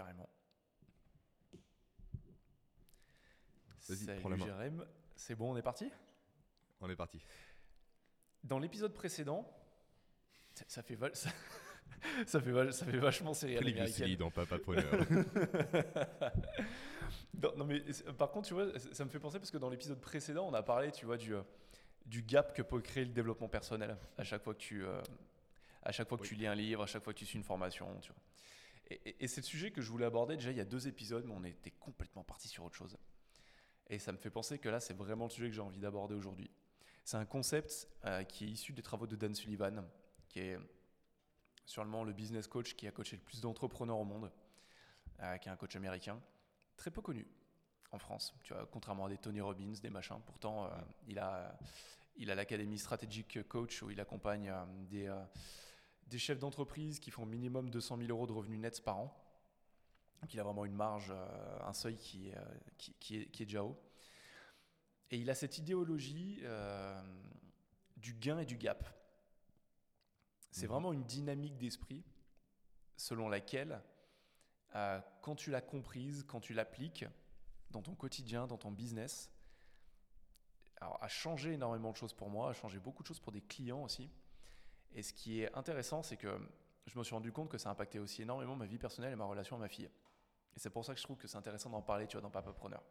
Carrément. Salut. Jérém. C'est bon, on est parti? On est parti. Dans l'épisode précédent, ça, ça fait ça, ça fait ça fait vachement série l'américaine. Triglycérides dans Papa. Non, non, mais par contre, tu vois, ça me fait penser parce que dans l'épisode précédent, on a parlé, tu vois, du, euh, du gap que peut créer le développement personnel à chaque fois que tu, euh, à chaque fois que Oui. tu lis un livre, à chaque fois que tu suis une formation, tu vois. Et, c'est le sujet que je voulais aborder déjà il y a deux épisodes, mais on était complètement parti sur autre chose. Et ça me fait penser que là, c'est vraiment le sujet que j'ai envie d'aborder aujourd'hui. C'est un concept euh, qui est issu des travaux de Dan Sullivan, qui est sûrement le business coach qui a coaché le plus d'entrepreneurs au monde, euh, qui est un coach américain, très peu connu en France, tu vois, contrairement à des Tony Robbins, des machins. Pourtant, euh, il a il a l'académie stratégique coach où il accompagne des, des chefs d'entreprise qui font minimum 200 000 euros de revenus nets par an. Donc il a vraiment une marge, euh, un seuil qui, est, euh, qui, qui est, qui est déjà haut. Et il a cette idéologie euh, du gain et du gap. C'est Mhm. vraiment une dynamique d'esprit selon laquelle, euh, quand tu l'as comprise, quand tu l'appliques dans ton quotidien, dans ton business, alors, a changé énormément de choses pour moi, a changé beaucoup de choses pour des clients aussi. Et ce qui est intéressant, c'est que je me suis rendu compte que ça impactait aussi énormément ma vie personnelle et ma relation à ma fille. Et c'est pour ça que je trouve que c'est intéressant d'en parler, tu vois, dans Papa Preneur.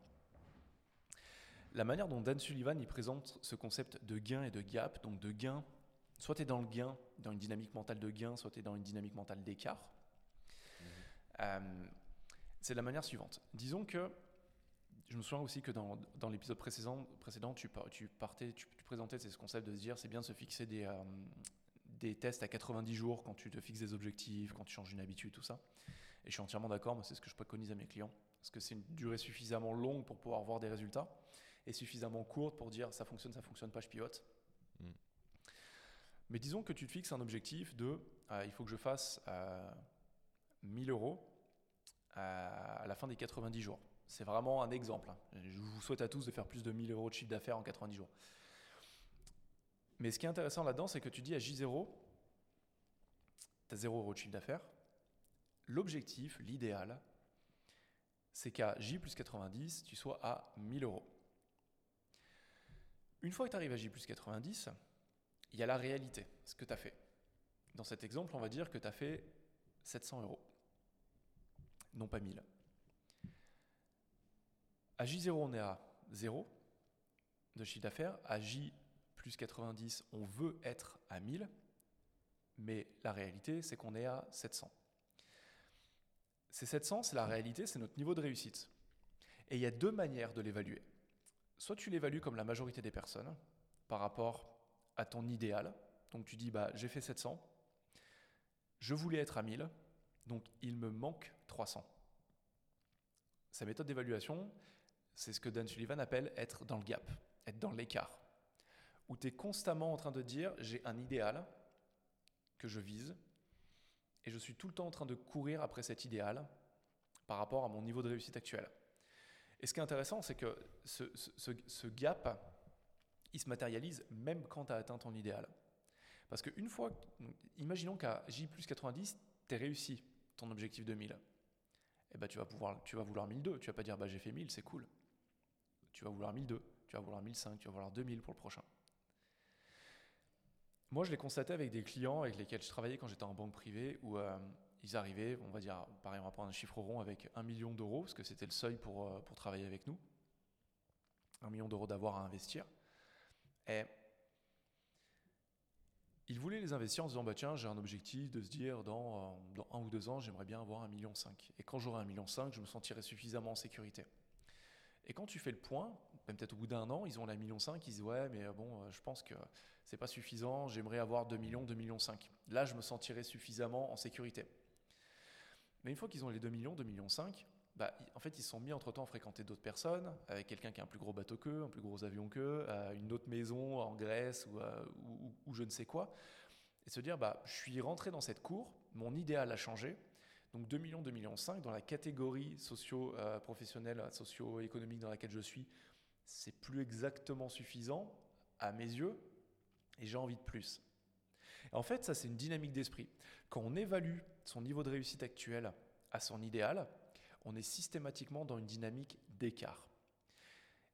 La manière dont Dan Sullivan il présente ce concept de gain et de gap, donc de gain, soit tu es dans le gain, dans une dynamique mentale de gain, soit tu es dans une dynamique mentale d'écart. Euh, c'est de la manière suivante. Disons que je me souviens aussi que dans, dans l'épisode précédent, précédent tu, par- tu partais, tu, tu présentais ce concept de se dire c'est bien de se fixer des, euh, des tests à 90 jours quand tu te fixes des objectifs, quand tu changes une habitude, tout ça. Et je suis entièrement d'accord, moi c'est ce que je préconise à mes clients. Parce que c'est une durée suffisamment longue pour pouvoir voir des résultats et suffisamment courte pour dire ça fonctionne, ça fonctionne pas, je pivote. Mm. Mais disons que tu te fixes un objectif de euh, il faut que je fasse euh, 1000 euros à la fin des 90 jours. C'est vraiment un exemple. hein. Je vous souhaite à tous de faire plus de 1000 euros de chiffre d'affaires en 90 jours. Mais ce qui est intéressant là-dedans, c'est que tu dis à J0, tu as 0 euros de chiffre d'affaires. L'objectif, l'idéal, c'est qu'à J plus 90, tu sois à 1000 euros. Une fois que tu arrives à J plus 90, il y a la réalité, ce que tu as fait. Dans cet exemple, on va dire que tu as fait 700 euros, non pas 1000. À J0, on est à 0 de chiffre d'affaires. À J plus 90, on veut être à 1000. Mais la réalité, c'est qu'on est à 700. Ces 700, c'est la réalité, c'est notre niveau de réussite. Et il y a deux manières de l'évaluer. Soit tu l'évalues comme la majorité des personnes par rapport à ton idéal. Donc tu dis, bah, j'ai fait 700, je voulais être à 1000, donc il me manque 300. Sa méthode d'évaluation, c'est ce que Dan Sullivan appelle être dans le gap, être dans l'écart, où tu es constamment en train de dire j'ai un idéal que je vise et je suis tout le temps en train de courir après cet idéal par rapport à mon niveau de réussite actuel. Et ce qui est intéressant, c'est que ce, gap, il se matérialise même quand tu as atteint ton idéal. Parce qu'une fois, imaginons qu'à J plus 90, tu réussi ton objectif de 1000 eh ben, tu, vas pouvoir, tu vas vouloir 1002. Tu vas pas dire bah, j'ai fait 1000, c'est cool. Tu vas vouloir 1002, tu vas vouloir 1005, tu vas vouloir 2000 pour le prochain. Moi, je l'ai constaté avec des clients avec lesquels je travaillais quand j'étais en banque privée où euh, ils arrivaient, on va dire, pareil, on va prendre un chiffre rond avec 1 million d'euros, parce que c'était le seuil pour, euh, pour travailler avec nous. 1 million d'euros d'avoir à investir. Et ils voulaient les investir en se disant bah tiens j'ai un objectif de se dire dans, euh, dans un ou deux ans j'aimerais bien avoir un million cinq et quand j'aurai un million cinq je me sentirai suffisamment en sécurité et quand tu fais le point même peut-être au bout d'un an ils ont la million cinq ils disent ouais mais euh, bon euh, je pense que c'est pas suffisant j'aimerais avoir 2 millions 2 millions 5 là je me sentirai suffisamment en sécurité mais une fois qu'ils ont les 2 millions 2 millions 5 bah, en fait, ils se sont mis entre-temps à fréquenter d'autres personnes, avec quelqu'un qui a un plus gros bateau qu'eux, un plus gros avion qu'eux, euh, une autre maison en Grèce ou, euh, ou- je ne sais quoi. Et se dire, bah, je suis rentré dans cette cour, mon idéal a changé. Donc 2 millions, 2 millions 5, dans la catégorie socio-professionnelle, socio-économique dans laquelle je suis, c'est plus exactement suffisant à mes yeux et j'ai envie de plus. En fait, ça, c'est une dynamique d'esprit. Quand on évalue son niveau de réussite actuel à son idéal, on est systématiquement dans une dynamique d'écart.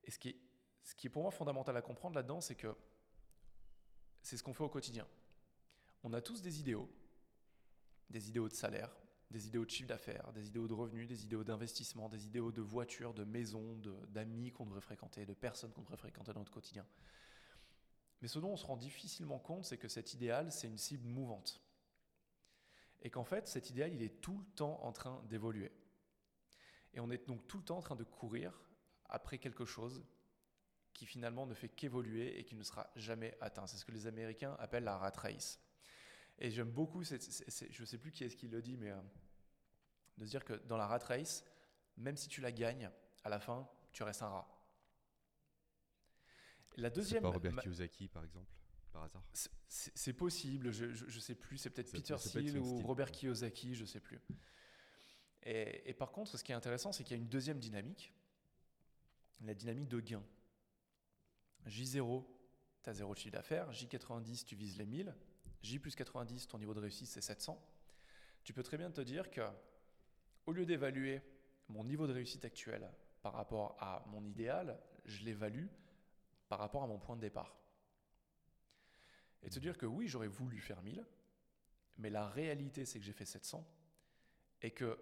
Et ce qui, est, ce qui est pour moi fondamental à comprendre là-dedans, c'est que c'est ce qu'on fait au quotidien. On a tous des idéaux, des idéaux de salaire, des idéaux de chiffre d'affaires, des idéaux de revenus, des idéaux d'investissement, des idéaux de voitures, de maisons, d'amis qu'on devrait fréquenter, de personnes qu'on devrait fréquenter dans notre quotidien. Mais ce dont on se rend difficilement compte, c'est que cet idéal, c'est une cible mouvante. Et qu'en fait, cet idéal, il est tout le temps en train d'évoluer. Et on est donc tout le temps en train de courir après quelque chose qui finalement ne fait qu'évoluer et qui ne sera jamais atteint. C'est ce que les Américains appellent la rat race. Et j'aime beaucoup, je ne sais plus qui est-ce qui le dit, mais euh, de se dire que dans la rat race, même si tu la gagnes, à la fin, tu restes un rat. La deuxième. C'est pas Robert Kiyosaki, par exemple, par hasard? C'est possible, je ne sais plus, c'est peut-être Peter Thiel ou Robert Kiyosaki, je ne sais plus. Et, et, par contre, ce qui est intéressant, c'est qu'il y a une deuxième dynamique, la dynamique de gain. J0, tu as zéro de chiffre d'affaires, J90, tu vises les 1000, J plus 90, ton niveau de réussite, c'est 700. Tu peux très bien te dire que, au lieu d'évaluer mon niveau de réussite actuel par rapport à mon idéal, je l'évalue par rapport à mon point de départ. Et te dire que oui, j'aurais voulu faire 1000, mais la réalité, c'est que j'ai fait 700 et que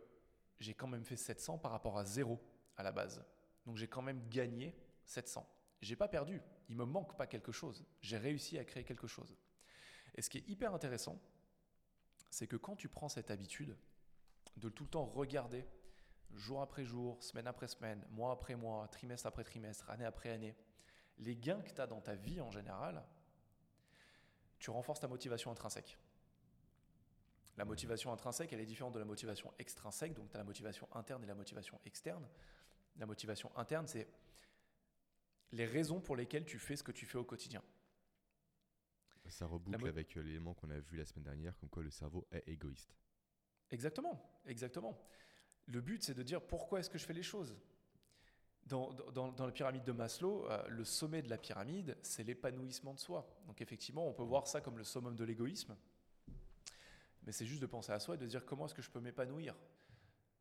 j'ai quand même fait 700 par rapport à 0 à la base. Donc j'ai quand même gagné 700. J'ai pas perdu, il me manque pas quelque chose. J'ai réussi à créer quelque chose. Et ce qui est hyper intéressant, c'est que quand tu prends cette habitude de tout le temps regarder, jour après jour, semaine après semaine, mois après mois, trimestre après trimestre, année après année, les gains que tu as dans ta vie en général, tu renforces ta motivation intrinsèque. La motivation intrinsèque, elle est différente de la motivation extrinsèque, donc tu as la motivation interne et la motivation externe. La motivation interne, c'est les raisons pour lesquelles tu fais ce que tu fais au quotidien. Ça reboucle avec euh, l'élément qu'on a vu la semaine dernière, comme quoi le cerveau est égoïste. Exactement, exactement. Le but, c'est de dire pourquoi est-ce que je fais les choses? Dans, dans, la pyramide de Maslow, euh, le sommet de la pyramide, c'est l'épanouissement de soi. Donc effectivement, on peut voir ça comme le summum de l'égoïsme. Mais c'est juste de penser à soi et de dire comment est-ce que je peux m'épanouir?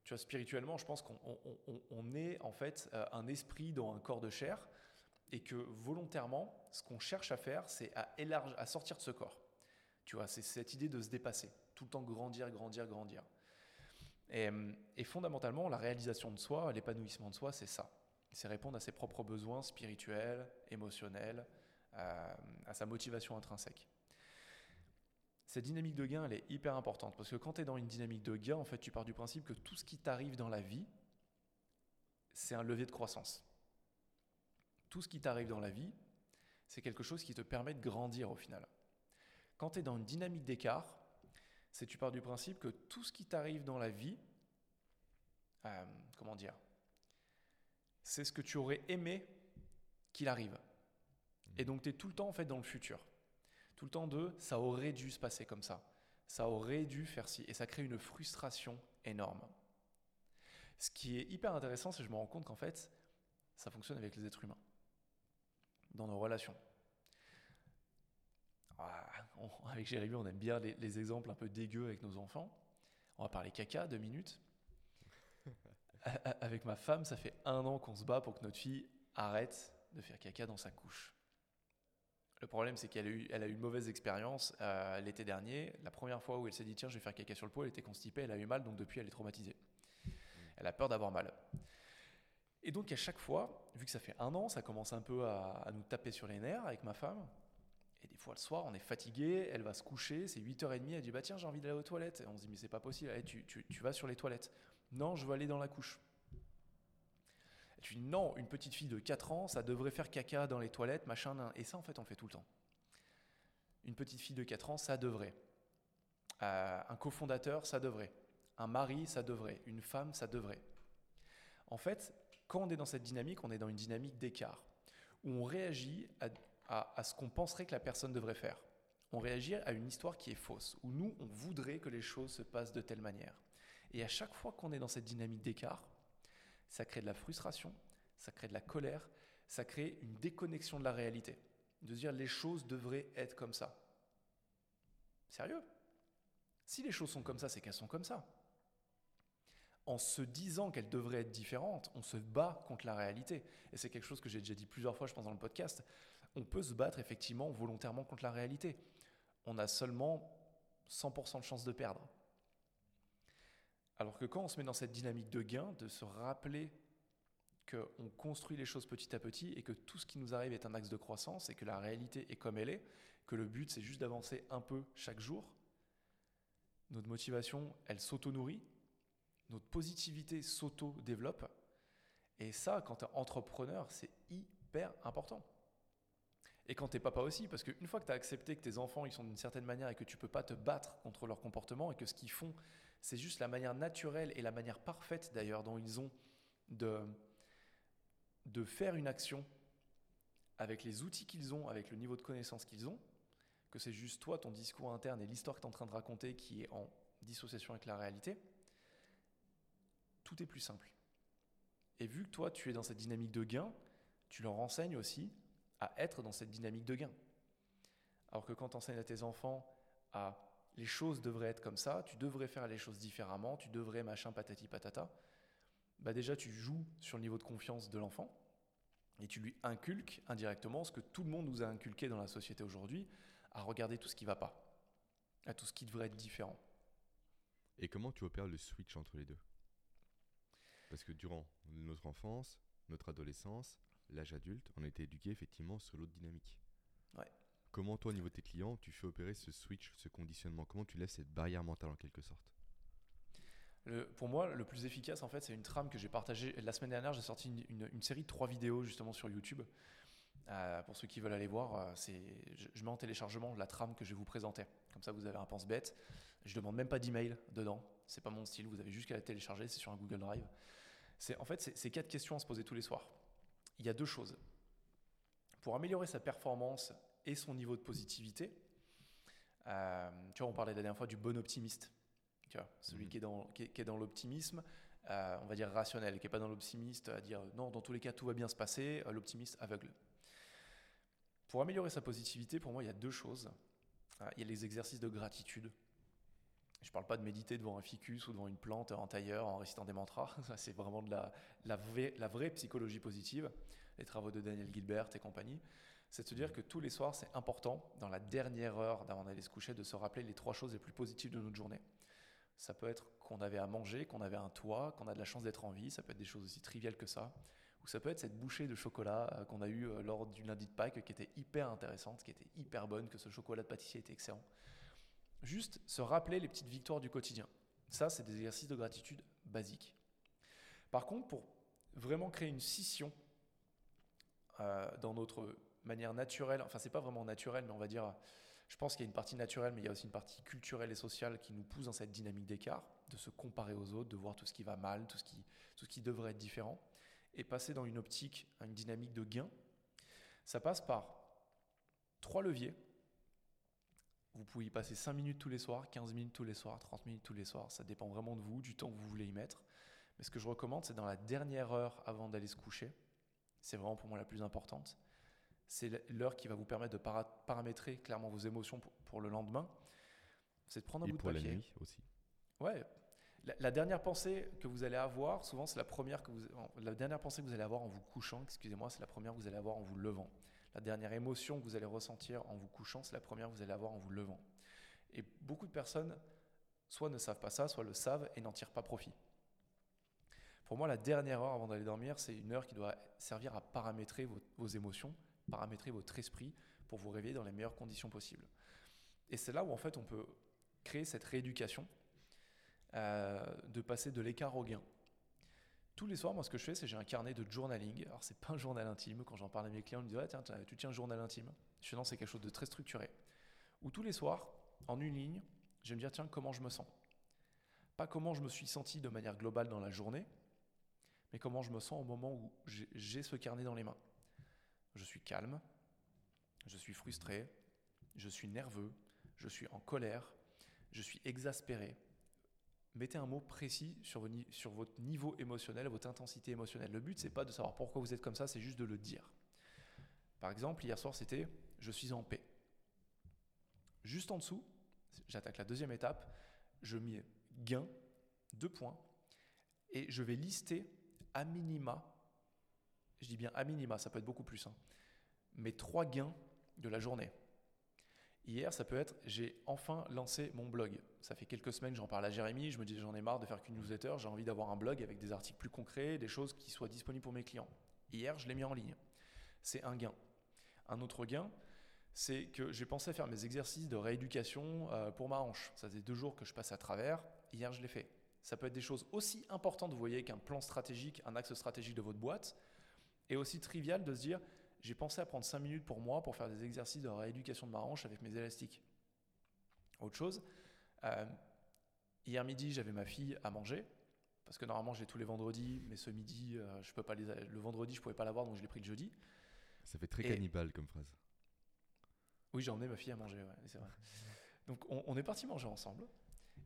Tu vois, spirituellement, je pense qu'on est en fait euh, un esprit dans un corps de chair et que volontairement, ce qu'on cherche à faire, c'est à, élargir, à sortir de ce corps. Tu vois, c'est cette idée de se dépasser, tout le temps grandir, grandir, grandir. Et, et fondamentalement, la réalisation de soi, l'épanouissement de soi, c'est ça. C'est répondre à ses propres besoins spirituels, émotionnels, euh, à sa motivation intrinsèque. Cette dynamique de gain, elle est hyper importante parce que quand tu es dans une dynamique de gain, en fait, tu pars du principe que tout ce qui t'arrive dans la vie, c'est un levier de croissance tout ce qui t'arrive dans la vie, c'est quelque chose qui te permet de grandir au final. Quand tu es dans une dynamique d'écart, c'est tu pars du principe que tout ce qui t'arrive dans la vie, euh, comment dire, c'est ce que tu aurais aimé qu'il arrive. Et donc tu es tout le temps en fait dans le futur. Tout le temps de ça aurait dû se passer comme ça. Ça aurait dû faire ci. Et ça crée une frustration énorme. Ce qui est hyper intéressant, c'est que je me rends compte qu'en fait, ça fonctionne avec les êtres humains dans nos relations. Ah, avec Jérémy, on aime bien les, exemples un peu dégueux avec nos enfants. On va parler caca deux minutes. avec ma femme, ça fait un an qu'on se bat pour que notre fille arrête de faire caca dans sa couche. Le problème, c'est qu'elle a, eu, elle a eu une mauvaise expérience euh, l'été dernier. La première fois où elle s'est dit tiens, je vais faire caca sur le pot, elle était constipée, elle a eu mal, donc depuis, elle est traumatisée. Elle a peur d'avoir mal. Et donc à chaque fois, vu que ça fait un an, ça commence un peu à, nous taper sur les nerfs avec ma femme. Et des fois le soir, on est fatigué, elle va se coucher, c'est 8h30, elle dit bah tiens j'ai envie d'aller aux toilettes. Et on se dit mais c'est pas possible, Allez, tu, vas sur les toilettes. Non, je veux aller dans la couche. Tu dis non, une petite fille de 4 ans, ça devrait faire caca dans les toilettes, machin. Et ça en fait on le fait tout le temps. Une petite fille de 4 ans, ça devrait. Euh, un cofondateur, ça devrait. Un mari, ça devrait. Une femme, ça devrait. En fait, quand on est dans cette dynamique, on est dans une dynamique d'écart, où on réagit à, ce qu'on penserait que la personne devrait faire. On réagit à une histoire qui est fausse, où nous, on voudrait que les choses se passent de telle manière. Et à chaque fois qu'on est dans cette dynamique d'écart, ça crée de la frustration, ça crée de la colère, ça crée une déconnexion de la réalité. De dire les choses devraient être comme ça. Sérieux? Si les choses sont comme ça, c'est qu'elles sont comme ça. En se disant qu'elle devrait être différente, on se bat contre la réalité. Et c'est quelque chose que j'ai déjà dit plusieurs fois, je pense, dans le podcast. On peut se battre effectivement volontairement contre la réalité. On a seulement 100% de chance de perdre. Alors que quand on se met dans cette dynamique de gain, de se rappeler qu'on construit les choses petit à petit et que tout ce qui nous arrive est un axe de croissance et que la réalité est comme elle est, que le but c'est juste d'avancer un peu chaque jour, notre motivation, elle s'auto-nourrit, notre positivité s'auto-développe. Et ça, quand tu es entrepreneur, c'est hyper important. Et quand tu es papa aussi, parce qu'une fois que tu as accepté que tes enfants ils sont d'une certaine manière et que tu peux pas te battre contre leur comportement et que ce qu'ils font, c'est juste la manière naturelle et la manière parfaite d'ailleurs dont ils ont de, de faire une action avec les outils qu'ils ont, avec le niveau de connaissance qu'ils ont, que c'est juste toi, ton discours interne et l'histoire que tu es en train de raconter qui est en dissociation avec la réalité, tout est plus simple. Et vu que toi, tu es dans cette dynamique de gain, tu leur enseignes aussi à être dans cette dynamique de gain. Alors que quand tu enseignes à tes enfants à les choses devraient être comme ça, tu devrais faire les choses différemment, tu devrais machin patati patata, bah déjà tu joues sur le niveau de confiance de l'enfant et tu lui inculques indirectement ce que tout le monde nous a inculqué dans la société aujourd'hui, à regarder tout ce qui va pas, à tout ce qui devrait être différent. Et comment tu opères le switch entre les deux? Parce que durant notre enfance, notre adolescence, l'âge adulte, on a été éduqué effectivement sur l'autre dynamique. Ouais. Comment toi, au niveau de tes clients, tu fais opérer ce switch, ce conditionnement? Comment tu laisses cette barrière mentale en quelque sorte? Pour moi, le plus efficace, en fait, c'est une trame que j'ai partagée. La semaine dernière, j'ai sorti une, série de trois vidéos justement sur YouTube. Euh, pour ceux qui veulent aller voir, euh, c'est, je, mets en téléchargement la trame que je vais vous présenter. Comme ça, vous avez un pense-bête. Je demande même pas d'email dedans. C'est pas mon style. Vous avez juste qu'à la télécharger. C'est sur un Google Drive. C'est en fait, c'est quatre questions à se poser tous les soirs. Il y a deux choses. Pour améliorer sa performance et son niveau de positivité. Euh, tu vois, on parlait la dernière fois du bon optimiste. Tu vois, celui mhm. qui est dans, qui est, dans l'optimisme, euh, on va dire rationnel, qui n'est pas dans l'optimiste, à dire non, dans tous les cas, tout va bien se passer, euh, l'optimiste aveugle. Pour améliorer sa positivité, pour moi, il y a deux choses. il y a les exercices de gratitude. Je ne parle pas de méditer devant un ficus ou devant une plante en tailleur en récitant des mantras. C'est vraiment de la, la, vraie, la vraie psychologie positive. Les travaux de Daniel Gilbert et compagnie c'est de se dire que tous les soirs, c'est important, dans la dernière heure d'avant d'aller se coucher, de se rappeler les trois choses les plus positives de notre journée. Ça peut être qu'on avait à manger, qu'on avait un toit, qu'on a de la chance d'être en vie, ça peut être des choses aussi triviales que ça, ou ça peut être cette bouchée de chocolat euh, qu'on a eue euh, lors du lundi de Pâques qui était hyper intéressante, qui était hyper bonne, que ce chocolat de pâtissier était excellent. Juste se rappeler les petites victoires du quotidien. Ça, c'est des exercices de gratitude basiques. Par contre, pour vraiment créer une scission euh, dans notre manière naturelle, enfin c'est pas vraiment naturel, mais on va dire, je pense qu'il y a une partie naturelle, mais il y a aussi une partie culturelle et sociale qui nous pousse dans cette dynamique d'écart, de se comparer aux autres, de voir tout ce qui va mal, tout ce qui, tout ce qui devrait être différent, et passer dans une optique, une dynamique de gain. Ça passe par trois leviers. Vous pouvez y passer 5 minutes tous les soirs, 15 minutes tous les soirs, 30 minutes tous les soirs. Ça dépend vraiment de vous, du temps que vous voulez y mettre. Mais ce que je recommande, c'est dans la dernière heure avant d'aller se coucher. C'est vraiment pour moi la plus importante c'est l'heure qui va vous permettre de paramétrer clairement vos émotions pour, le lendemain. C'est de prendre un bout de papier. la nuit aussi. Ouais. La, dernière pensée que vous allez avoir, souvent c'est la première que vous, la dernière pensée que vous allez avoir en vous couchant. Excusez-moi, c'est la première que vous allez avoir en vous levant. La dernière émotion que vous allez ressentir en vous couchant, c'est la première que vous allez avoir en vous levant. Et beaucoup de personnes, soit ne savent pas ça, soit le savent et n'en tirent pas profit. Pour moi, la dernière heure avant d'aller dormir, c'est une heure qui doit servir à paramétrer vos émotions paramétrer votre esprit pour vous réveiller dans les meilleures conditions possibles. Et c'est là où en fait on peut créer cette rééducation euh, de passer de l'écart au gain. Tous les soirs, moi, ce que je fais, c'est j'ai un carnet de journaling. Alors, c'est pas un journal intime. Quand j'en parle à mes clients, ils me disent tiens, tu tiens un journal intime. Je Non, c'est quelque chose de très structuré. Où tous les soirs, en une ligne, je vais me dire Tiens, comment je me sens? Pas comment je me suis senti de manière globale dans la journée, mais comment je me sens au moment où j'ai ce carnet dans les mains. Je suis calme, je suis frustré, je suis nerveux, je suis en colère, je suis exaspéré. Mettez un mot précis sur, votre niveau émotionnel, votre intensité émotionnelle. Le but, c'est pas de savoir pourquoi vous êtes comme ça, c'est juste de le dire. Par exemple, hier soir, c'était je suis en paix. Juste en dessous, j'attaque la deuxième étape, je mets gain, deux points, et je vais lister à minima, je dis bien à minima, ça peut être beaucoup plus, hein, mes trois gains de la journée. Hier, ça peut être j'ai enfin lancé mon blog. Ça fait quelques semaines, j'en parle à Jérémy, je me dis j'en ai marre de faire qu'une newsletter, j'ai envie d'avoir un blog avec des articles plus concrets, des choses qui soient disponibles pour mes clients. Hier, je l'ai mis en ligne. C'est un gain. Un autre gain, c'est que j'ai pensé faire mes exercices de rééducation euh, pour ma hanche. Ça faisait deux jours que je passe à travers. Hier, je l'ai fait. Ça peut être des choses aussi importantes, vous voyez, qu'un plan stratégique, un axe stratégique de votre boîte, et aussi trivial de se dire j'ai pensé à prendre 5 minutes pour moi pour faire des exercices de rééducation de ma hanche avec mes élastiques. Autre chose, euh, hier midi, j'avais ma fille à manger, parce que normalement j'ai tous les vendredis, mais ce midi, euh, je peux pas les, le vendredi, je pouvais pas l'avoir, donc je l'ai pris le jeudi. Ça fait très cannibale comme phrase. Oui, j'ai emmené ma fille à manger, ouais, c'est vrai. Donc on, on est parti manger ensemble.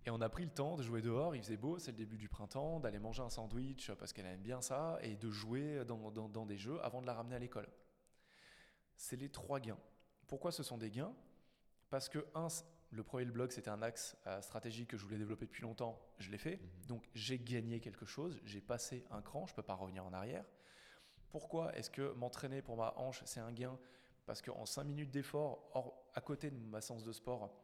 Et on a pris le temps de jouer dehors, il faisait beau, c'est le début du printemps, d'aller manger un sandwich parce qu'elle aime bien ça, et de jouer dans, dans, dans, des jeux avant de la ramener à l'école c'est les trois gains. Pourquoi ce sont des gains? Parce que, un, le premier blog, c'était un axe euh, stratégique que je voulais développer depuis longtemps, je l'ai fait. Mhm. Donc j'ai gagné quelque chose, j'ai passé un cran, je ne peux pas revenir en arrière. Pourquoi est-ce que m'entraîner pour ma hanche, c'est un gain? Parce qu'en 5 minutes d'effort, à côté de ma séance de sport,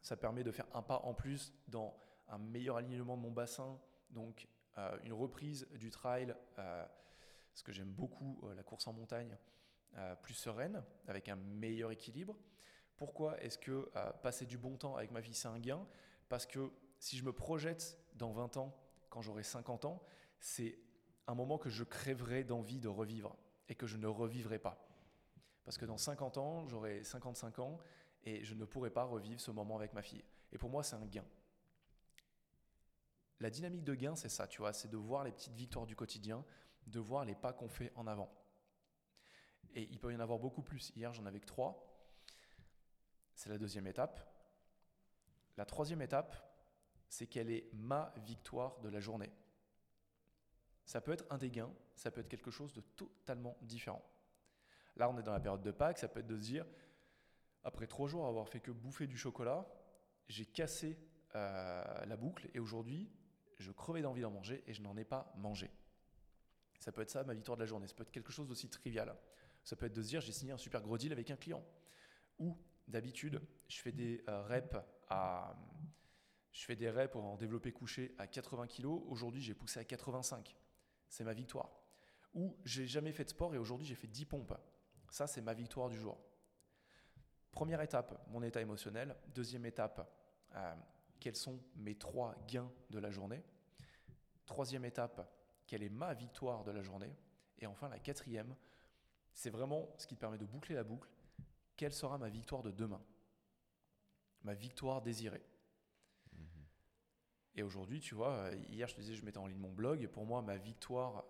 ça permet de faire un pas en plus dans un meilleur alignement de mon bassin, donc euh, une reprise du trail, euh, ce que j'aime beaucoup, la course en montagne, euh, plus sereine, avec un meilleur équilibre. Pourquoi est-ce que euh, passer du bon temps avec ma vie, c'est un gain? Parce que si je me projette dans 20 ans, quand j'aurai 50 ans, c'est un moment que je crèverai d'envie de revivre et que je ne revivrai pas. Parce que dans 50 ans, j'aurai 55 ans et je ne pourrai pas revivre ce moment avec ma fille. Et pour moi, c'est un gain. La dynamique de gain, c'est ça, tu vois, c'est de voir les petites victoires du quotidien, de voir les pas qu'on fait en avant. Et il peut y en avoir beaucoup plus. Hier, j'en avais que trois. C'est la deuxième étape. La troisième étape, c'est quelle est ma victoire de la journée. Ça peut être un des gains, ça peut être quelque chose de totalement différent. Là, on est dans la période de Pâques, ça peut être de se dire, après trois jours avoir fait que bouffer du chocolat, j'ai cassé euh, la boucle et aujourd'hui, je crevais d'envie d'en manger et je n'en ai pas mangé. Ça peut être ça ma victoire de la journée, ça peut être quelque chose d'aussi trivial. Ça peut être de se dire j'ai signé un super gros deal avec un client. Ou d'habitude, je fais des euh, reps à je fais des reps pour en développer couché à 80 kg. Aujourd'hui, j'ai poussé à 85. C'est ma victoire. Ou j'ai jamais fait de sport et aujourd'hui, j'ai fait 10 pompes. Ça, c'est ma victoire du jour. Première étape, mon état émotionnel. Deuxième étape, euh, quels sont mes trois gains de la journée. Troisième étape, quelle est ma victoire de la journée. Et enfin, la quatrième, c'est vraiment ce qui te permet de boucler la boucle. Quelle sera ma victoire de demain? Ma victoire désirée. Mhm. Et aujourd'hui, tu vois, euh, hier je te disais, je mettais en ligne mon blog. Pour moi, ma victoire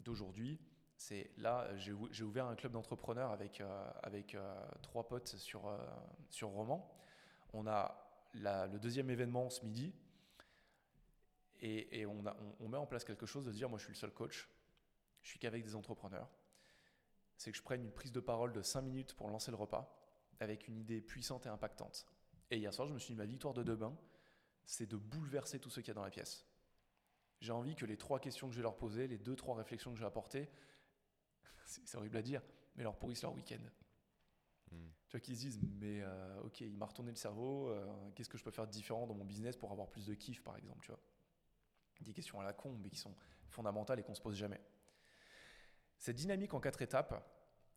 d'aujourd'hui, c'est là, j'ai ouvert un club d'entrepreneurs avec, euh, avec euh, trois potes sur, sur Roman. On a le deuxième événement ce midi. Et, on, on met en place quelque chose de dire, moi je suis le seul coach. Je suis qu'avec des entrepreneurs c'est que je prenne une prise de parole de 5 minutes pour lancer le repas avec une idée puissante et impactante. Et hier soir, je me suis dit, ma victoire de demain, c'est de bouleverser tout ce qu'il y a dans la pièce. J'ai envie que les trois questions que je vais leur poser, les deux, trois réflexions que je vais apporter, c'est horrible à dire, mais leur pourrissent leur week-end. Hmm. Tu vois, qu'ils se disent, mais euh, ok, il m'a retourné le cerveau, euh, qu'est-ce que je peux faire de différent dans mon business pour avoir plus de kiff, par exemple, tu vois? Des questions à la con, mais qui sont fondamentales et qu'on se pose jamais. Cette dynamique en quatre étapes,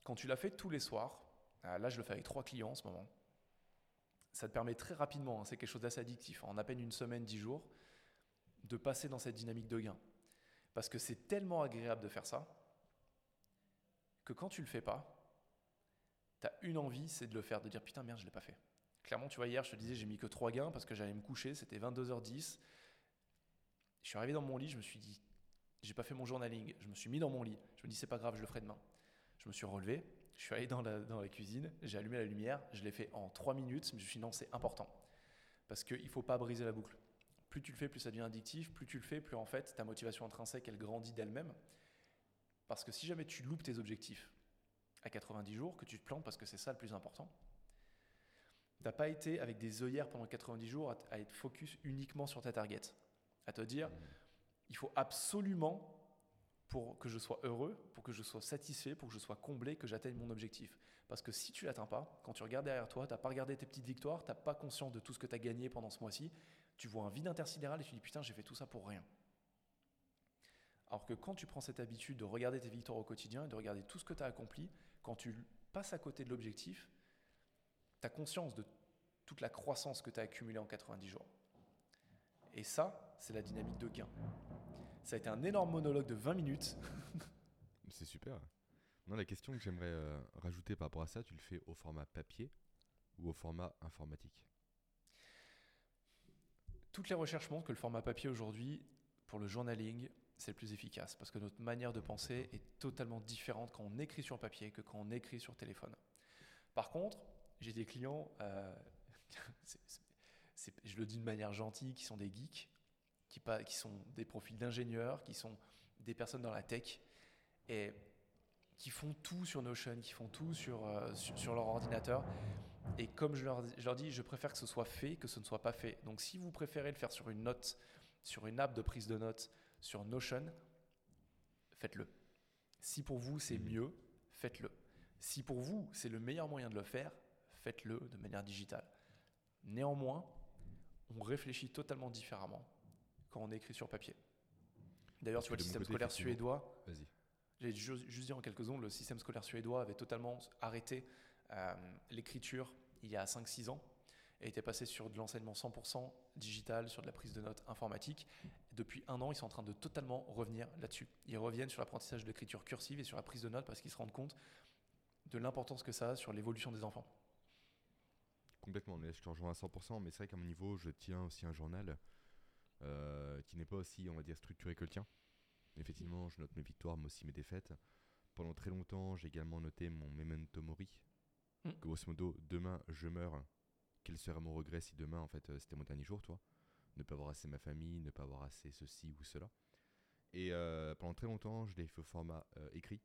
quand tu l'as fait tous les soirs, euh, là je le fais avec trois clients en ce moment, ça te permet très rapidement, hein, c'est quelque chose d'assez addictif, en à peine une semaine, dix jours, de passer dans cette dynamique de gain. Parce que c'est tellement agréable de faire ça que quand tu le fais pas, tu as une envie, c'est de le faire, de dire putain merde, je l'ai pas fait. Clairement, tu vois, hier, je te disais, j'ai mis que trois gains parce que j'allais me coucher, c'était 22h10. Je suis arrivé dans mon lit, je me suis dit, j'ai pas fait mon journaling. Je me suis mis dans mon lit. Je me dis, c'est pas grave, je le ferai demain. Je me suis relevé. Je suis allé dans la, dans la cuisine. J'ai allumé la lumière. Je l'ai fait en trois minutes. Mais je me suis dit, non, c'est important. Parce qu'il ne faut pas briser la boucle. Plus tu le fais, plus ça devient addictif. Plus tu le fais, plus en fait, ta motivation intrinsèque, elle grandit d'elle-même. Parce que si jamais tu loupes tes objectifs à 90 jours, que tu te plantes parce que c'est ça le plus important, tu n'as pas été avec des œillères pendant 90 jours à, être focus uniquement sur ta target. À te dire, Il faut absolument, pour que je sois heureux, pour que je sois satisfait, pour que je sois comblé, que j'atteigne mon objectif. Parce que si tu l'atteins pas, quand tu regardes derrière toi, tu n'as pas regardé tes petites victoires, tu n'as pas conscience de tout ce que tu as gagné pendant ce mois-ci, tu vois un vide intersidéral et tu dis putain, j'ai fait tout ça pour rien. Alors que quand tu prends cette habitude de regarder tes victoires au quotidien et de regarder tout ce que tu as accompli, quand tu passes à côté de l'objectif, tu as conscience de toute la croissance que tu as accumulée en 90 jours. Et ça, c'est la dynamique de gain. Ça a été un énorme monologue de 20 minutes. C'est super. Non, la question que j'aimerais euh, rajouter par rapport à ça, tu le fais au format papier ou au format informatique? Toutes les recherches montrent que le format papier aujourd'hui, pour le journaling, c'est le plus efficace parce que notre manière de penser est totalement différente quand on écrit sur papier que quand on écrit sur téléphone. Par contre, j'ai des clients, euh, je le dis de manière gentille, qui sont des geeks, qui, sont des profils d'ingénieurs, qui sont des personnes dans la tech et qui font tout sur Notion, qui font tout sur, euh, leur ordinateur. Et comme je leur, je leur, dis, je préfère que ce soit fait que ce ne soit pas fait. Donc si vous préférez le faire sur une note, sur une app de prise de notes, sur Notion, faites-le. Si pour vous c'est mieux, faites-le. Si pour vous c'est le meilleur moyen de le faire, faites-le de manière digitale. Néanmoins, on réfléchit totalement différemment quand on écrit sur papier. D'ailleurs, tu vois, le système scolaire suédois. J'ai juste, dit en quelques secondes, le système scolaire suédois avait totalement arrêté euh, l'écriture il y a 5-6 ans et était passé sur de l'enseignement 100% digital, sur de la prise de notes informatique. Depuis un an, ils sont en train de totalement revenir là-dessus. Ils reviennent sur l'apprentissage de l'écriture cursive et sur la prise de notes parce qu'ils se rendent compte de l'importance que ça a sur l'évolution des enfants. Complètement, je te rejoins à 100%, mais c'est vrai qu'à mon niveau, je tiens aussi un journal euh, qui n'est pas aussi, on va dire, structuré que le tien. Effectivement, je note mes victoires, mais aussi mes défaites. Pendant très longtemps, j'ai également noté mon memento mori. Mm. Grosso modo, demain, je meurs. Quel serait mon regret si demain, en fait, euh, c'était mon dernier jour, toi? Ne pas avoir assez ma famille, ne pas avoir assez ceci ou cela. Et euh, pendant très longtemps, je l'ai fait au format écrit.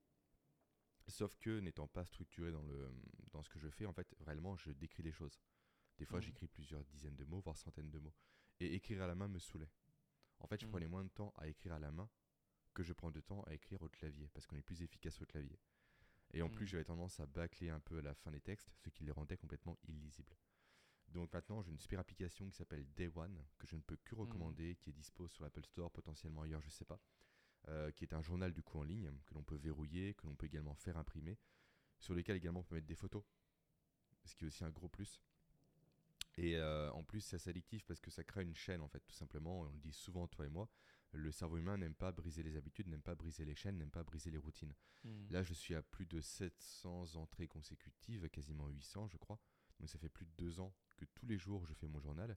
Sauf que n'étant pas structuré dans, le, dans ce que je fais, en fait, réellement, je décris des choses. Des fois, mmh. j'écris plusieurs dizaines de mots, voire centaines de mots. Et écrire à la main me saoulait. En fait, je mmh. prenais moins de temps à écrire à la main que je prends de temps à écrire au clavier, parce qu'on est plus efficace au clavier. Et en plus, mmh. j'avais tendance à bâcler un peu à la fin des textes, ce qui les rendait complètement illisibles. Donc maintenant, j'ai une super application qui s'appelle Day One, que je ne peux que recommander, qui est dispo sur l'Apple Store, potentiellement ailleurs, je ne sais pas. Euh, qui est un journal du coup en ligne, que l'on peut verrouiller, que l'on peut également faire imprimer, sur lequel également on peut mettre des photos, ce qui est aussi un gros plus. Et euh, en plus, c'est assez addictif parce que ça crée une chaîne, en fait, tout simplement. On le dit souvent, toi et moi. Le cerveau humain n'aime pas briser les habitudes, n'aime pas briser les chaînes, n'aime pas briser les routines. Hmm. Là, je suis à plus de 700 entrées consécutives, quasiment 800, je crois. Donc, ça fait plus de deux ans que tous les jours, je fais mon journal.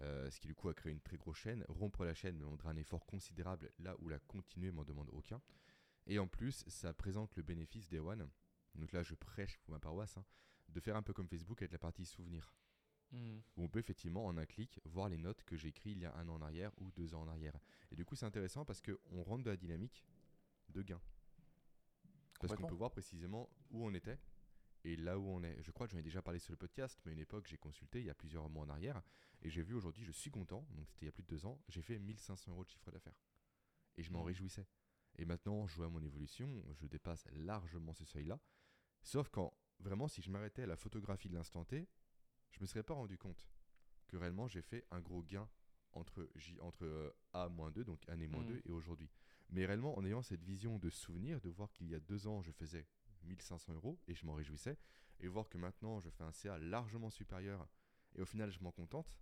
Euh, ce qui du coup a créé une très grosse chaîne. Rompre la chaîne demandera un effort considérable là où la continuer m'en demande aucun. Et en plus, ça présente le bénéfice des One. Donc là, je prêche pour ma paroisse, hein, de faire un peu comme Facebook avec la partie souvenirs. Hmm. Où on peut effectivement en un clic voir les notes que j'ai écrites il y a un an en arrière ou deux ans en arrière. Et du coup, c'est intéressant parce qu'on rentre de la dynamique de gain. Parce qu'on peut voir précisément où on était et là où on est. Je crois que j'en ai déjà parlé sur le podcast, mais à une époque, j'ai consulté il y a plusieurs mois en arrière, et j'ai vu aujourd'hui, je suis content, donc c'était il y a plus de deux ans, j'ai fait 1500 euros de chiffre d'affaires. Et je m'en mmh. réjouissais. Et maintenant, je vois mon évolution, je dépasse largement ce seuil-là. Sauf quand, vraiment, si je m'arrêtais à la photographie de l'instant T, je ne me serais pas rendu compte que réellement j'ai fait un gros gain entre, J, entre euh, A-2, donc année moins 2, mmh. et aujourd'hui. Mais réellement, en ayant cette vision de souvenir, de voir qu'il y a deux ans, je faisais 1500 euros et je m'en réjouissais. Et voir que maintenant je fais un CA largement supérieur et au final je m'en contente,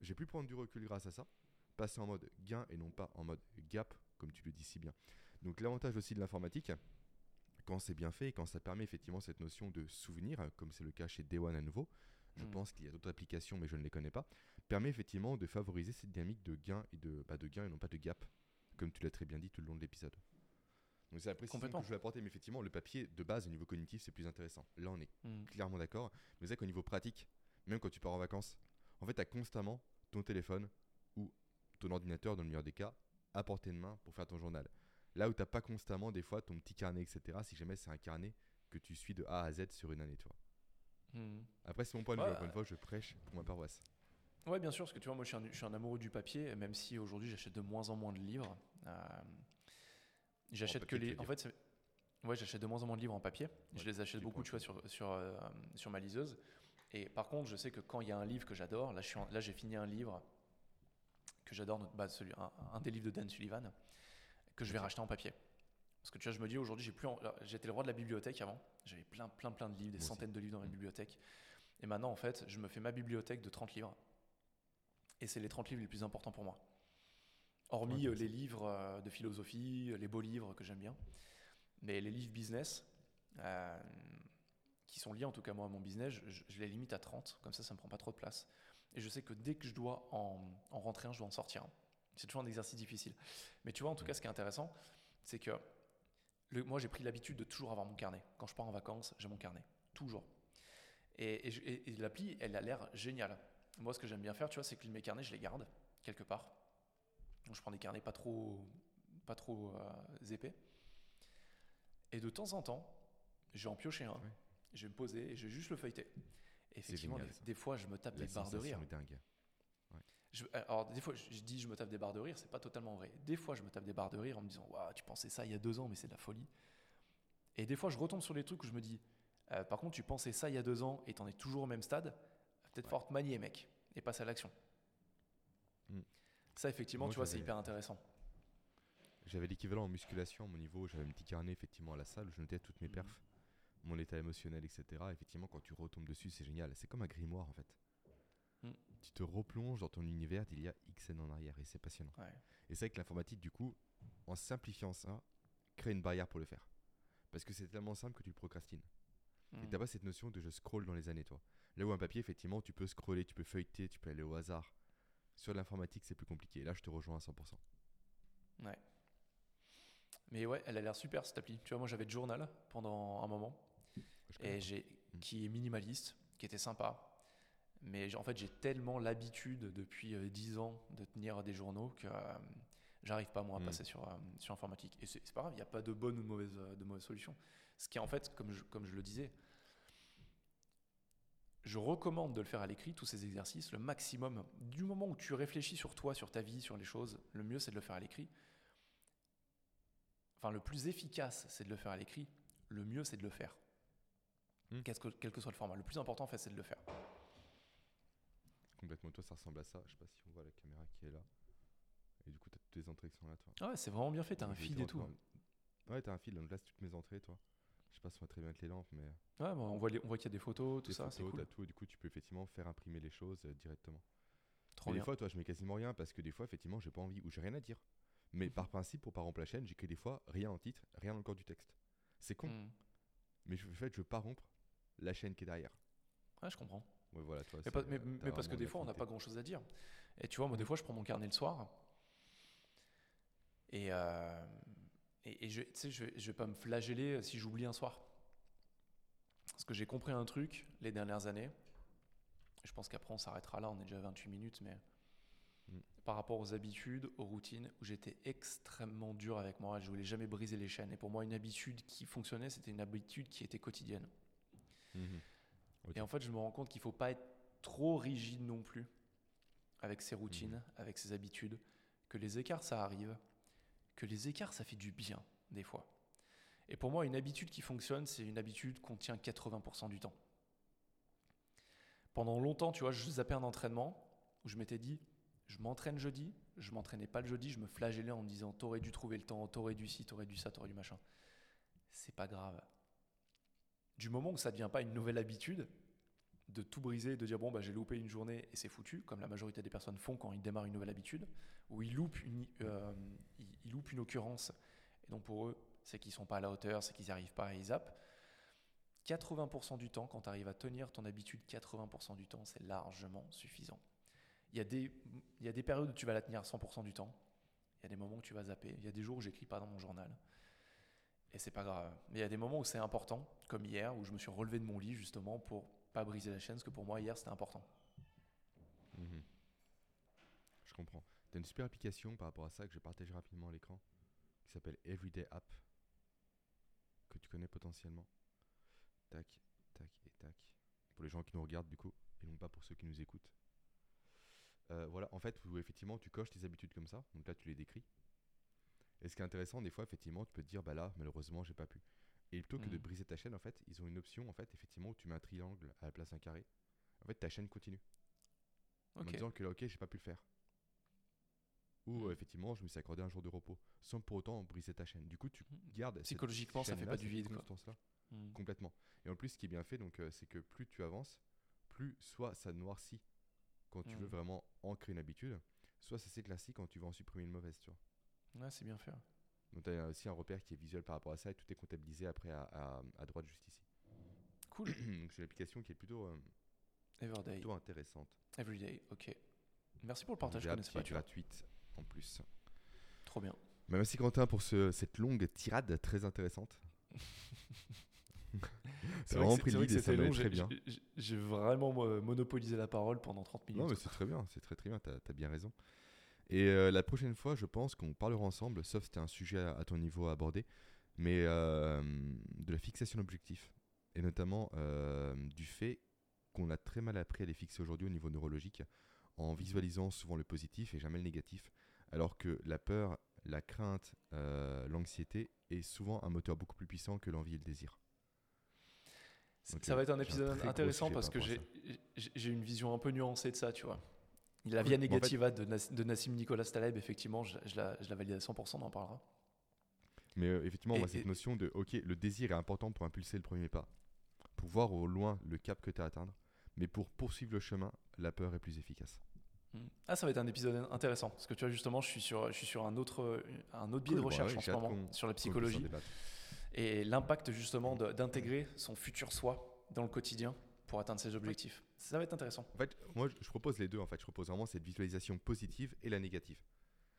j'ai pu prendre du recul grâce à ça, passer en mode gain et non pas en mode gap, comme tu le dis si bien. Donc l'avantage aussi de l'informatique, quand c'est bien fait et quand ça permet effectivement cette notion de souvenir, comme c'est le cas chez Day One à nouveau, je hmm. pense qu'il y a d'autres applications mais je ne les connais pas, permet effectivement de favoriser cette dynamique de gain et de, bah, de gain et non pas de gap, comme tu l'as très bien dit tout le long de l'épisode. Donc c'est la précision que je vais apporter, mais effectivement, le papier de base au niveau cognitif, c'est plus intéressant. Là, on est hmm. clairement d'accord. Mais c'est qu'au niveau pratique, même quand tu pars en vacances, en fait, tu as constamment ton téléphone ou ton ordinateur, dans le meilleur des cas, à portée de main pour faire ton journal. Là où tu n'as pas constamment, des fois, ton petit carnet, etc., si jamais c'est un carnet que tu suis de A à Z sur une année, toi. Hmm. Après, c'est mon point de vue. Encore une fois, je prêche pour ma paroisse. Ouais, bien sûr, parce que tu vois, moi je suis un, je suis un amoureux du papier, même si aujourd'hui j'achète de moins en moins de livres. Euh, j'achète que les. En fait, ouais, j'achète de moins en moins de livres en papier. je les achète beaucoup, tu vois, sur, sur, euh, sur ma liseuse. Et par contre, je sais que quand il y a un livre que j'adore, là, je suis en- là j'ai fini un livre que j'adore, bah, celui, un, un des livres de Dan Sullivan, que je vais racheter en papier. Parce que tu vois, je me dis aujourd'hui, j'ai plus, en- alors, j'étais le roi de la bibliothèque avant. J'avais plein, plein, plein de livres, des Moi aussi. centaines de livres dans ma Mm. bibliothèque. Et maintenant, en fait, je me fais ma bibliothèque de 30 livres. Et c'est les 30 livres les plus importants pour moi. Hormis Ouais, euh, les livres euh, de philosophie, euh, les beaux livres que j'aime bien. Mais les livres business, euh, qui sont liés en tout cas moi à mon business, je, les limite à 30. Comme ça, ça me prend pas trop de place. Et je sais que dès que je dois en, en rentrer un, je dois en sortir un. C'est toujours un exercice difficile. Mais tu vois, en tout cas, ce qui est intéressant, c'est que le- moi, j'ai pris l'habitude de toujours avoir mon carnet. Quand je pars en vacances, j'ai mon carnet. Toujours. Et, et- et l'appli, elle a l'air géniale. Moi, ce que j'aime bien faire, tu vois, c'est que mes carnets, je les garde quelque part. Donc, je prends des carnets pas trop, pas trop euh, épais. Et de temps en temps, je vais en piocher un. Ouais. Je vais me poser et je vais juste le feuilleter. Et effectivement, génial, des, des fois, je me tape La des barres de rire. Je- alors, des fois, je, je dis je me tape des barres de rire, c'est pas totalement vrai. Des fois, je me tape des barres de rire en me disant Waouh, tu pensais ça il y a deux ans, mais c'est de la folie. Et des fois, je retombe sur les trucs où je me dis Euh, Par contre, tu pensais ça il y a deux ans et t'en es toujours au même stade, peut-être Ouais. te manier, mec, et passer à l'action. Mm. Ça, effectivement, Moi, tu vois, c'est hyper intéressant. J'avais l'équivalent en musculation à mon niveau. J'avais un petit carnet effectivement à la salle où je notais toutes mes Mhm. perfs, mon état émotionnel, etc. Effectivement, quand tu retombes dessus, c'est génial. C'est comme un grimoire en fait. Mm. Tu te replonges dans ton univers d'il y a X années en arrière et c'est passionnant. Ouais. Et c'est vrai que l'informatique, du coup, en simplifiant ça, crée une barrière pour le faire. Parce que c'est tellement simple que tu le procrastines. Et Mm. t'as pas cette notion de je scroll dans les années, toi. Là où un papier, effectivement, tu peux scroller, tu peux feuilleter, tu peux aller au hasard. Sur l'informatique, c'est plus compliqué. Là, je te rejoins à 100%. Ouais. Mais ouais, elle a l'air super cette appli. Tu vois, moi j'avais le journal pendant un moment et pas. j'ai Mm. qui est minimaliste, qui était sympa. Mais en fait, j'ai tellement l'habitude depuis euh, 10 ans de tenir des journaux que euh, j'arrive pas moi à Mm. passer sur, euh, sur informatique. Et c'est pas grave, il n'y a pas de bonne ou de mauvaise, euh, de mauvaise solution. Ce qui est en fait, comme je, comme je le disais, je recommande de le faire à l'écrit, tous ces exercices, le maximum. Du moment où tu réfléchis sur toi, sur ta vie, sur les choses, le mieux c'est de le faire à l'écrit. Enfin, le plus efficace, c'est de le faire à l'écrit. Le mieux, c'est de le faire. Qu'est-ce que- quel que soit le format. Le plus important, en fait, c'est de le faire. Complètement, toi, ça ressemble à ça. Je sais pas si on voit la caméra qui est là. Et du coup, t'as toutes les entrées qui sont là, toi. Ah ouais, c'est vraiment bien fait. T'as un feed et tout. dans- Ouais, t'as un fil, donc là, c'est toutes mes entrées, toi. Je sais pas si on va très bien avec les lampes, mais. Ouais, bah, on voit, les- on voit qu'il y a des photos, tout Tes ça, c'est cool. t'as tout, et du coup, tu peux effectivement faire imprimer les choses euh, directement. Trop Mais bien. des fois, toi, je mets quasiment rien parce que des fois, effectivement, j'ai pas envie ou j'ai rien à dire. Mais Mhm. par principe, pour pas rompre la chaîne, j'écris des fois rien en titre, rien dans le corps du texte. C'est con, Hmm. mais je- en fait, je veux pas rompre la chaîne qui est derrière. Ouais, je comprends. Ouais, voilà, toi, Mais, c'est, pas- mais- euh, mais parce que des de fois, on n'a pas grand chose à dire. Et tu vois, moi, des Mhm. fois, je prends mon carnet le soir. Et, euh, et, et je, je, vais- je vais pas me flageller si j'oublie un soir. Parce que j'ai compris un truc les dernières années. Je pense qu'après, on s'arrêtera là. On est déjà à 28 minutes. Mais Mhm. par rapport aux habitudes, aux routines, où j'étais extrêmement dur avec moi, je voulais jamais briser les chaînes. Et pour moi, une habitude qui fonctionnait, c'était une habitude qui était quotidienne. Mhm. Ok. Et en fait, je me rends compte qu'il faut pas être trop rigide non plus avec ses routines, Mhm. avec ses habitudes, que les écarts, ça arrive, que les écarts, ça fait du bien, des fois. Et pour moi, une habitude qui fonctionne, c'est une habitude qu'on tient 80% du temps. Pendant longtemps, tu vois, je zappais un entraînement où je m'étais dit, je m'entraîne jeudi, je m'entraînais pas le jeudi, je me flagellais en me disant, t'aurais dû trouver le temps, t'aurais dû ci, t'aurais dû ça, t'aurais dû machin. C'est pas grave. Du moment où ça devient pas une nouvelle habitude, de tout briser, de dire bon bah j'ai loupé une journée et c'est foutu, comme la majorité des personnes font quand ils démarrent une nouvelle habitude, où ils loupent une, euh, ils loupent une occurrence, et donc pour eux c'est qu'ils sont pas à la hauteur, c'est qu'ils n'y arrivent pas et ils zappent. 80% du temps, quand tu arrives à tenir ton habitude 80% du temps, c'est largement suffisant. Il y, a des, il y a des périodes où tu vas la tenir 100% du temps, il y a des moments où tu vas zapper, il y a des jours où j'écris pas dans mon journal, et c'est pas grave. Mais il y a des moments où c'est important, comme hier, où je me suis relevé de mon lit justement pour pas briser la chaîne, parce que pour moi hier c'était important. Mhm. Je comprends. Tu as une super application par rapport à ça que je vais partager rapidement à l'écran qui s'appelle Everyday App que tu connais potentiellement. Tac, tac et tac. Pour les gens qui nous regardent du coup et non pas pour ceux qui nous écoutent. euh, voilà, en fait, effectivement tu coches tes habitudes comme ça, donc là tu les décris. Et ce qui est intéressant, des fois, effectivement, tu peux te dire, bah là, malheureusement, j'ai pas pu. Et plutôt que de Mhm. briser ta chaîne, en fait, ils ont une option, en fait, effectivement, où tu mets un triangle à la place d'un carré. En fait, ta chaîne continue. En disant que là, ok, j'ai pas pu le faire. Ou euh, effectivement, je me suis accordé un jour de repos, sans pour autant briser ta chaîne. Du coup, tu gardes cette Psychologiquement, ça fait pas du cette vide, quoi. Complètement. Et en plus, ce qui est bien fait, donc, euh, c'est que plus tu avances, plus soit ça noircit quand tu veux Mm. vraiment ancrer une habitude, soit ça s'éclaircit quand tu veux en supprimer une mauvaise, tu vois. Ouais, c'est bien fait. Donc tu as aussi un repère qui est visuel par rapport à ça et tout est comptabilisé après à, à- à droite juste ici. Cool. Donc c'est une application qui est plutôt, euh, Everyday, plutôt intéressante. everyday, ok. Merci pour le partage, je connaissais pas, tu gratuite en plus. Trop bien. Bah, merci Quentin pour ce- cette longue tirade très intéressante. C'est vraiment pris le ça long. très bien. j'ai- vraiment monopolisé la parole pendant 30 minutes. Non mais c'est très bien, c'est très très bien, t'as as bien raison. Et euh, la prochaine fois, je pense qu'on parlera ensemble, sauf si c'était un sujet à, à ton niveau à aborder, mais euh, de la fixation d'objectifs. Et notamment euh, du fait qu'on a très mal appris à les fixer aujourd'hui au niveau neurologique, en visualisant souvent le positif et jamais le négatif, alors que la peur, la crainte, l'anxiété est souvent un moteur beaucoup plus puissant que l'envie et le désir. Donc, ça va être un épisode intéressant parce par que j'ai une vision un peu nuancée de ça, tu vois. La via Bon, en fait- négativa de, Nas- de Nassim Nicolas Taleb, effectivement, je, je la, je la valide à 100%, on en parlera. Mais euh, effectivement, Et- moi, cette et- notion de, ok, le désir est important pour impulser le premier pas, pour voir au loin le cap que tu as à atteindre, mais pour poursuivre le chemin, la peur est plus efficace. Mm. Ah, ça va être un épisode intéressant parce que tu vois, justement, je suis sur, je suis sur un autre, un autre biais de Cool, bah recherche ouais, en ce moment sur la psychologie et l'impact justement d'intégrer son futur soi dans le quotidien pour atteindre ses objectifs. Ça va être intéressant. En fait, moi, je- propose les deux. En fait, je propose vraiment cette visualisation positive et la négative.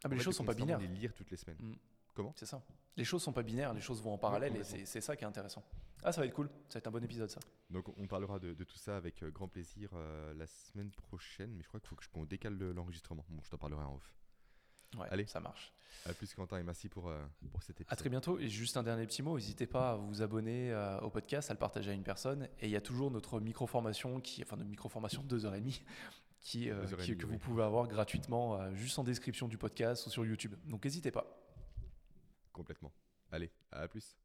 Ah, mais En les fait, choses sont pas binaires. les lire toutes les semaines. Mm. Comment? C'est ça. Les choses sont pas binaires, les choses vont en parallèle et c'est ça qui est intéressant. Ah, ça va être cool. Ça va être un bon épisode, ça. Donc, on parlera de, de tout ça avec euh, grand plaisir euh, la semaine prochaine, mais je crois qu'il faut qu'on décale le- l'enregistrement. Bon, je t'en parlerai en off. Ouais, Allez. ça marche. À plus, Quentin, et merci pour, euh, pour cet épisode. À très bientôt. Et juste un dernier petit mot, n'hésitez pas à vous abonner euh, au podcast, à le partager à une personne. Et il y a toujours notre micro-formation, qui, enfin notre micro-formation de 2h30, qui, euh, Deux heures et qui- demie, que oui. vous pouvez avoir gratuitement euh, juste en description du podcast ou sur YouTube. Donc n'hésitez pas. Complètement. Allez, à plus.